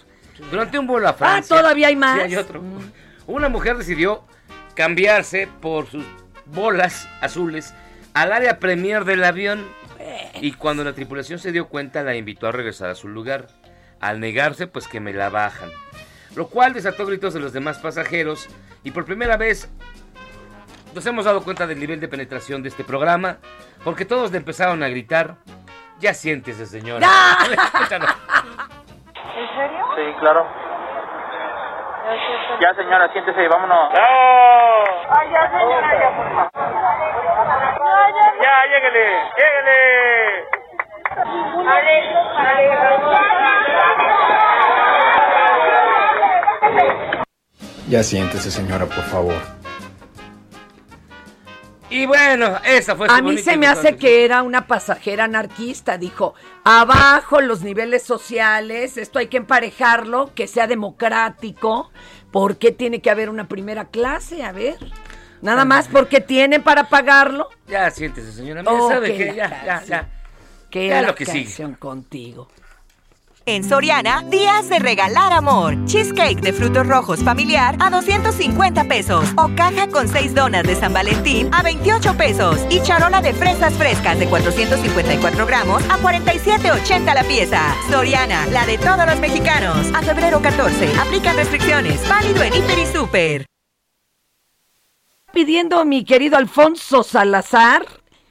Durante un vuelo a Francia. Ah, ¿todavía hay más? Sí, hay otro. Una mujer decidió cambiarse por sus bolas azules al área premier del avión. Y cuando la tripulación se dio cuenta, la invitó a regresar a su lugar. Al negarse, pues que me la bajan. Lo cual desató gritos de los demás pasajeros. Y por primera vez nos hemos dado cuenta del nivel de penetración de este programa. Porque todos le empezaron a gritar. Ya siéntese, señora. ¿En serio? Sí, claro. Ya, señora, siéntese, vámonos. Ay, ya, señora, ya, por favor. Lléguele, lléguele. Ya siéntese, señora, por favor. Y bueno, esa fue su A mí se me hace que era una pasajera anarquista. Dijo, abajo los niveles sociales, esto hay que emparejarlo, que sea democrático. ¿Por qué tiene que haber una primera clase? A ver. Nada más porque tienen para pagarlo. Ya siéntese, señora. Mira, Oh, sabe que ya, ya, canción. ya. Qué Ya la lo que sigue. contigo. En Soriana, días de regalar amor. Cheesecake de frutos rojos familiar a 250 pesos. O caja con 6 donas de San Valentín a 28 pesos. Y charola de fresas frescas de 454 gramos a 47,80 la pieza. Soriana, la de todos los mexicanos. A febrero 14. Aplican restricciones. Válido en Hiper y Super. Pidiendo mi querido Alfonso Salazar,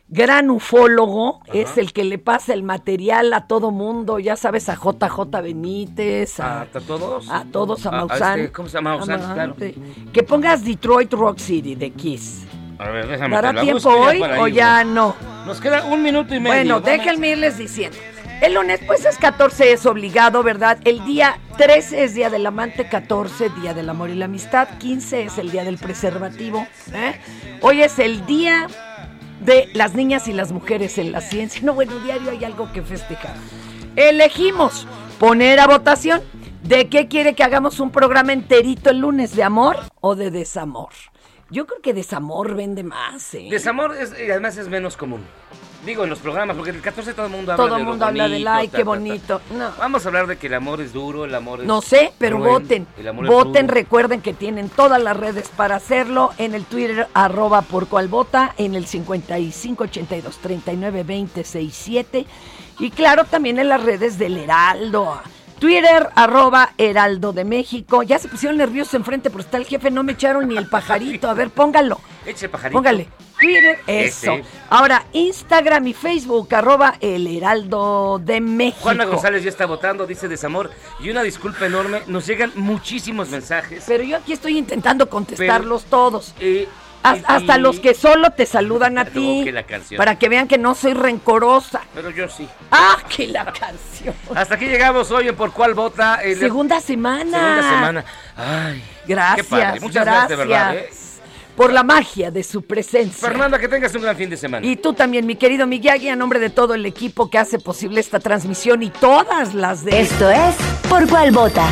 gran ufólogo, es el que le pasa el material a todo mundo, ya sabes, a JJ Benítez, a, ¿A todos? a todos, a A- a Maussan. este, ¿cómo se llama? Maussan, A claro. sí. Que pongas Detroit Rock City de Kiss. A ver, déjame ¿Dará tiempo hoy o ya no? Nos queda un minuto y medio. Bueno, déjenme irles diciendo. El lunes, pues es 14, es obligado, ¿verdad? El día 13 es Día del Amante, 14, Día del Amor y la Amistad, 15 es el Día del Preservativo. ¿eh? Hoy es el Día de las Niñas y las Mujeres en la Ciencia. No, bueno, diario hay algo que festejar. Elegimos poner a votación de qué quiere que hagamos un programa enterito el lunes, de amor o de desamor. Yo creo que desamor vende más, ¿eh? Desamor es, además es menos común. Digo, en los programas, porque el 14 todo el mundo habla Todo de el lo mundo habla del ay, ta, qué ta, ta. bonito. No. Vamos a hablar de que el amor es duro, el amor es No sé, pero cruel, voten. el amor Voten, recuerden que tienen todas las redes para hacerlo. En el Twitter, arroba por cual vota, en el 5582 39 20 67. Y claro, también en las redes del Heraldo. Twitter, arroba Heraldo de México. Ya se pusieron nerviosos enfrente, pero está el jefe, no me echaron ni el pajarito. A ver, póngalo. Eche pajarito. Póngale. Twitter, eso. Ese. Ahora, Instagram y Facebook, arroba El Heraldo de México. Juana González ya está votando, dice desamor. Y una disculpa enorme, nos llegan muchísimos mensajes. Pero yo aquí estoy intentando contestarlos Pero- todos. Eh, hasta los que solo te saludan a No, ti. que la canción. Para que vean que no soy rencorosa. Pero yo sí. ¡Ah, que la canción! Hasta aquí llegamos hoy en Por Cuál Vota. El- Segunda semana. Segunda semana. Ay. Gracias. Qué padre. Muchas gracias, de verdad. ¿eh? Por la magia de su presencia. Fernanda, que tengas un gran fin de semana. Y tú también, mi querido Miyagi, a nombre de todo el equipo que hace posible esta transmisión y todas las de... Esto es Por Cuál Vota.